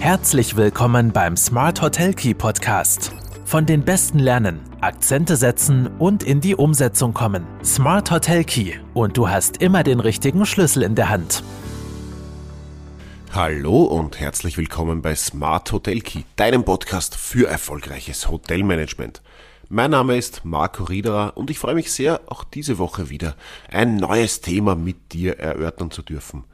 Herzlich willkommen beim Smart Hotel Key Podcast. Von den Besten lernen, Akzente setzen und in die Umsetzung kommen. Smart Hotel Key und du hast immer den richtigen Schlüssel in der Hand. Hallo und herzlich willkommen bei Smart Hotel Key, deinem Podcast für erfolgreiches Hotelmanagement. Mein Name ist Marco Riederer und ich freue mich sehr, auch diese Woche wieder ein neues Thema mit dir erörtern zu dürfen.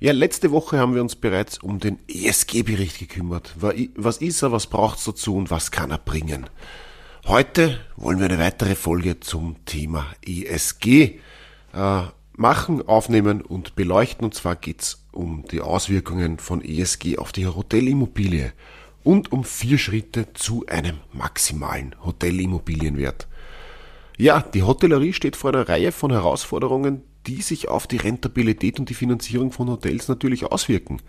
Ja, letzte Woche haben wir uns bereits um den ESG-Bericht gekümmert. Was ist er, was braucht es dazu und was kann er bringen? Heute wollen wir eine weitere Folge zum Thema ESG äh, machen, aufnehmen und beleuchten. Und zwar geht es um die Auswirkungen von ESG auf die Hotelimmobilie und um vier Schritte zu einem maximalen Hotelimmobilienwert. Ja, die Hotellerie steht vor einer Reihe von Herausforderungen, die sich auf die Rentabilität und die Finanzierung von Hotels natürlich auswirken.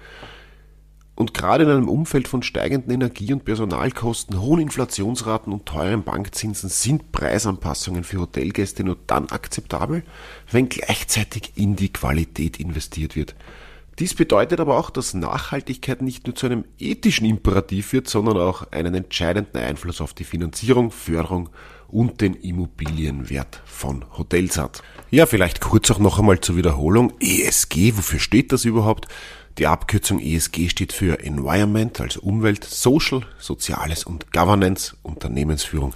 Und gerade in einem Umfeld von steigenden Energie- und Personalkosten, hohen Inflationsraten und teuren Bankzinsen sind Preisanpassungen für Hotelgäste nur dann akzeptabel, wenn gleichzeitig in die Qualität investiert wird. Dies bedeutet aber auch, dass Nachhaltigkeit nicht nur zu einem ethischen Imperativ wird, sondern auch einen entscheidenden Einfluss auf die Finanzierung, Förderung und den Immobilienwert von Hotels hat. Ja, vielleicht kurz auch noch einmal zur Wiederholung. ESG, wofür steht das überhaupt? Die Abkürzung ESG steht für Environment, also Umwelt, Social, Soziales und Governance, Unternehmensführung.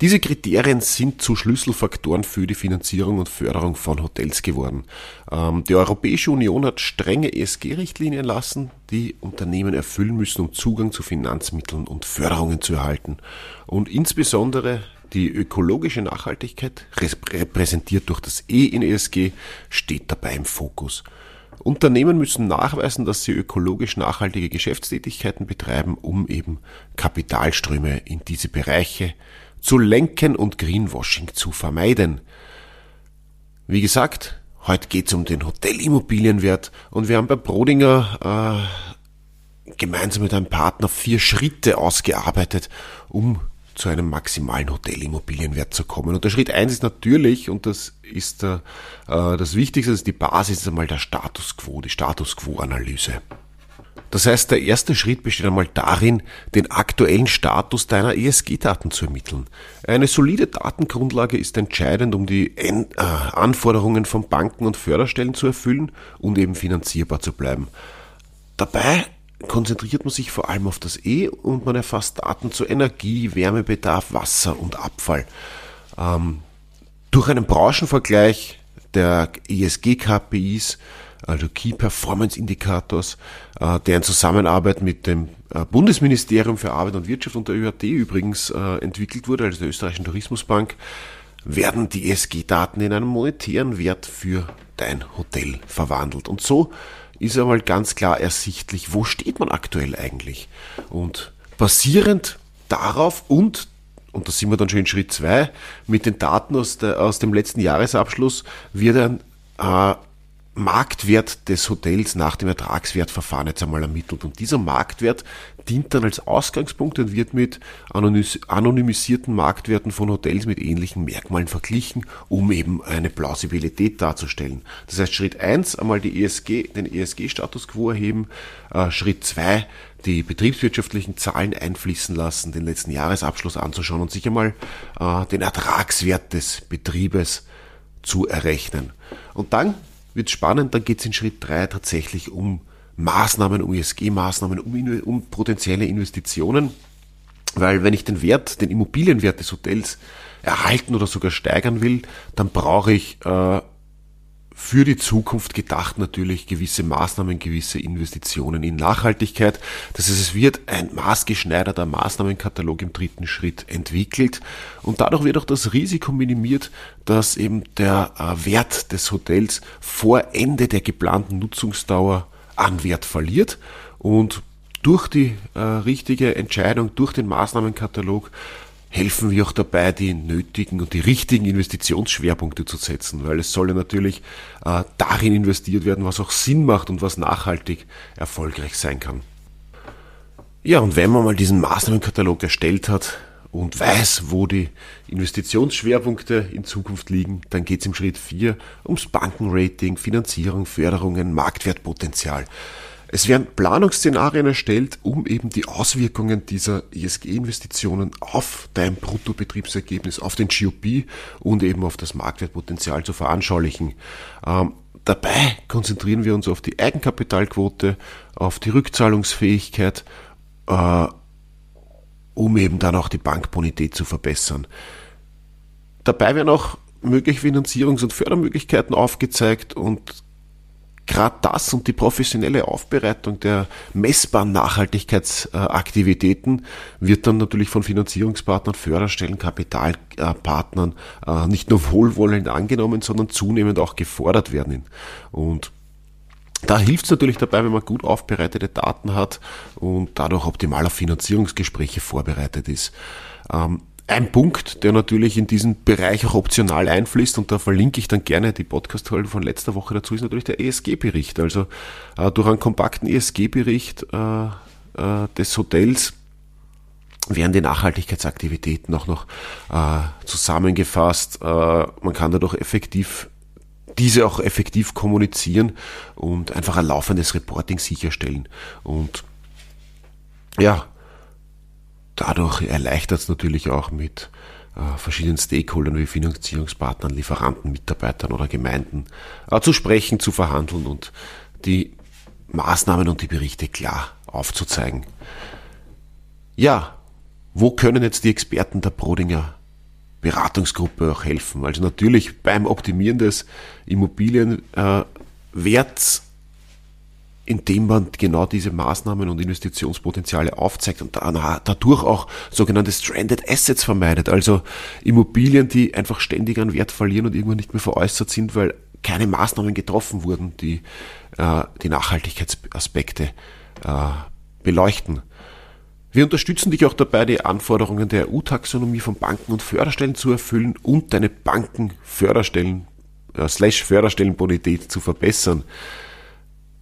Diese Kriterien sind zu Schlüsselfaktoren für die Finanzierung und Förderung von Hotels geworden. Ähm, die Europäische Union hat strenge ESG-Richtlinien lassen, die Unternehmen erfüllen müssen, um Zugang zu Finanzmitteln und Förderungen zu erhalten. Und insbesondere die ökologische Nachhaltigkeit, repräsentiert durch das E in ESG, steht dabei im Fokus. Unternehmen müssen nachweisen, dass sie ökologisch nachhaltige Geschäftstätigkeiten betreiben, um eben Kapitalströme in diese Bereiche zu lenken und Greenwashing zu vermeiden. Wie gesagt, heute geht es um den Hotelimmobilienwert und wir haben bei Brodinger äh, gemeinsam mit einem Partner vier Schritte ausgearbeitet, um zu einem maximalen Hotelimmobilienwert zu kommen. Und der Schritt eins ist natürlich, und das ist äh, das Wichtigste, das die Basis, ist einmal der Status Quo, die Status Quo-Analyse. Das heißt, der erste Schritt besteht einmal darin, den aktuellen Status deiner ESG-Daten zu ermitteln. Eine solide Datengrundlage ist entscheidend, um die äh, Anforderungen von Banken und Förderstellen zu erfüllen und eben finanzierbar zu bleiben. Dabei konzentriert man sich vor allem auf das E und man erfasst Daten zu Energie, Wärmebedarf, Wasser und Abfall. Ähm, durch einen Branchenvergleich der ESG-KPIs, also Key Performance Indicators, äh, der in Zusammenarbeit mit dem äh, Bundesministerium für Arbeit und Wirtschaft und der ÖAT übrigens äh, entwickelt wurde, also der österreichischen Tourismusbank, werden die ESG-Daten in einen monetären Wert für dein Hotel verwandelt. Und so ist einmal ganz klar ersichtlich, wo steht man aktuell eigentlich. Und basierend darauf und und da sind wir dann schon in Schritt zwei, mit den Daten aus, der, aus dem letzten Jahresabschluss wird ein äh, Marktwert des Hotels nach dem Ertragswertverfahren jetzt einmal ermittelt. Und dieser Marktwert dient dann als Ausgangspunkt und wird mit anonymisierten Marktwerten von Hotels mit ähnlichen Merkmalen verglichen, um eben eine Plausibilität darzustellen. Das heißt, Schritt eins einmal die ESG, den ESG-Status quo erheben. Äh, Schritt zwei die betriebswirtschaftlichen Zahlen einfließen lassen, den letzten Jahresabschluss anzuschauen und sich einmal äh, den Ertragswert des Betriebes zu errechnen. Und dann wird spannend, dann geht es in Schritt drei tatsächlich um Maßnahmen, um ESG-Maßnahmen, um, um potenzielle Investitionen. Weil wenn ich den Wert, den Immobilienwert des Hotels erhalten oder sogar steigern will, dann brauche ich äh, für die Zukunft gedacht natürlich gewisse Maßnahmen, gewisse Investitionen in Nachhaltigkeit. Das heißt, es wird ein maßgeschneiderter Maßnahmenkatalog im dritten Schritt entwickelt und dadurch wird auch das Risiko minimiert, dass eben der äh, Wert des Hotels vor Ende der geplanten Nutzungsdauer an Wert verliert und durch die äh, richtige Entscheidung, durch den Maßnahmenkatalog helfen wir auch dabei, die nötigen und die richtigen Investitionsschwerpunkte zu setzen, weil es soll ja natürlich äh, darin investiert werden, was auch Sinn macht und was nachhaltig erfolgreich sein kann. Ja, und wenn man mal diesen Maßnahmenkatalog erstellt hat und weiß, wo die Investitionsschwerpunkte in Zukunft liegen, dann geht es im Schritt 4 ums Bankenrating, Finanzierung, Förderungen, Marktwertpotenzial. Es werden Planungsszenarien erstellt, um eben die Auswirkungen dieser ESG-Investitionen auf dein Bruttobetriebsergebnis, auf den GOP und eben auf das Marktwertpotenzial zu veranschaulichen. Ähm, dabei konzentrieren wir uns auf die Eigenkapitalquote, auf die Rückzahlungsfähigkeit, äh, um eben dann auch die Bankbonität zu verbessern. Dabei werden auch mögliche Finanzierungs- und Fördermöglichkeiten aufgezeigt und gerade das und die professionelle Aufbereitung der messbaren Nachhaltigkeitsaktivitäten wird dann natürlich von Finanzierungspartnern, Förderstellen, Kapitalpartnern äh, nicht nur wohlwollend angenommen, sondern zunehmend auch gefordert werden. Und da hilft es natürlich dabei, wenn man gut aufbereitete Daten hat und dadurch optimal auf Finanzierungsgespräche vorbereitet ist. Ähm, ein Punkt, der natürlich in diesen Bereich auch optional einfließt, und da verlinke ich dann gerne die Podcast-Folgen von letzter Woche dazu, ist natürlich der ESG-Bericht. Also äh, durch einen kompakten ESG-Bericht äh, äh, des Hotels werden die Nachhaltigkeitsaktivitäten auch noch äh, zusammengefasst. Äh, man kann dadurch effektiv diese auch effektiv kommunizieren und einfach ein laufendes Reporting sicherstellen. Und ja, dadurch erleichtert es natürlich auch mit äh, verschiedenen Stakeholdern wie Finanzierungspartnern, Lieferanten, Mitarbeitern oder Gemeinden äh, zu sprechen, zu verhandeln und die Maßnahmen und die Berichte klar aufzuzeigen. Ja, wo können jetzt die Experten der Brodinger Beratungsgruppe auch helfen? Also natürlich beim Optimieren des Immobilienwerts indem man genau diese Maßnahmen und Investitionspotenziale aufzeigt und dadurch auch sogenannte Stranded Assets vermeidet, also Immobilien, die einfach ständig an Wert verlieren und irgendwann nicht mehr veräußert sind, weil keine Maßnahmen getroffen wurden, die äh, die Nachhaltigkeitsaspekte äh, beleuchten. Wir unterstützen dich auch dabei, die Anforderungen der EU-Taxonomie von Banken und Förderstellen zu erfüllen und deine Banken-Förderstellen äh, slash Förderstellenbonität zu verbessern.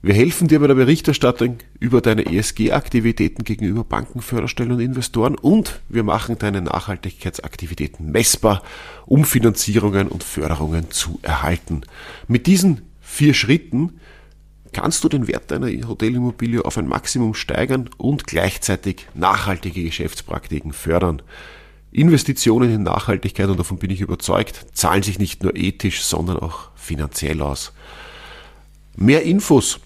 Wir helfen dir bei der Berichterstattung über deine ESG-Aktivitäten gegenüber Banken, Förderstellen und Investoren und wir machen deine Nachhaltigkeitsaktivitäten messbar, um Finanzierungen und Förderungen zu erhalten. Mit diesen vier Schritten kannst du den Wert deiner Hotelimmobilie auf ein Maximum steigern und gleichzeitig nachhaltige Geschäftspraktiken fördern. Investitionen in Nachhaltigkeit, und davon bin ich überzeugt, zahlen sich nicht nur ethisch, sondern auch finanziell aus. Mehr Infos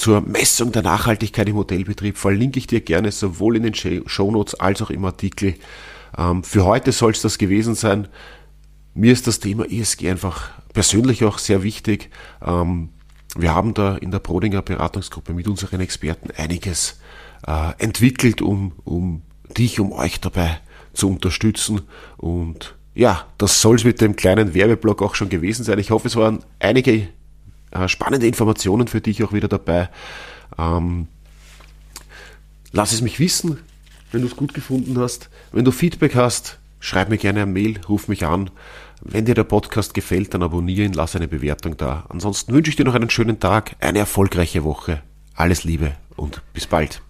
zur Messung der Nachhaltigkeit im Hotelbetrieb verlinke ich dir gerne sowohl in den Shownotes als auch im Artikel. Ähm, für heute soll es das gewesen sein. Mir ist das Thema ESG einfach persönlich auch sehr wichtig. Ähm, wir haben da in der Brodinger Beratungsgruppe mit unseren Experten einiges äh, entwickelt, um, um dich, um euch dabei zu unterstützen. Und ja, das soll es mit dem kleinen Werbeblock auch schon gewesen sein. Ich hoffe, es waren einige äh, spannende Informationen für dich auch wieder dabei. Ähm, lass es mich wissen, wenn du es gut gefunden hast. Wenn du Feedback hast, schreib mir gerne eine Mail, ruf mich an. Wenn dir der Podcast gefällt, dann abonniere ihn, lass eine Bewertung da. Ansonsten wünsche ich dir noch einen schönen Tag, eine erfolgreiche Woche. Alles Liebe und bis bald.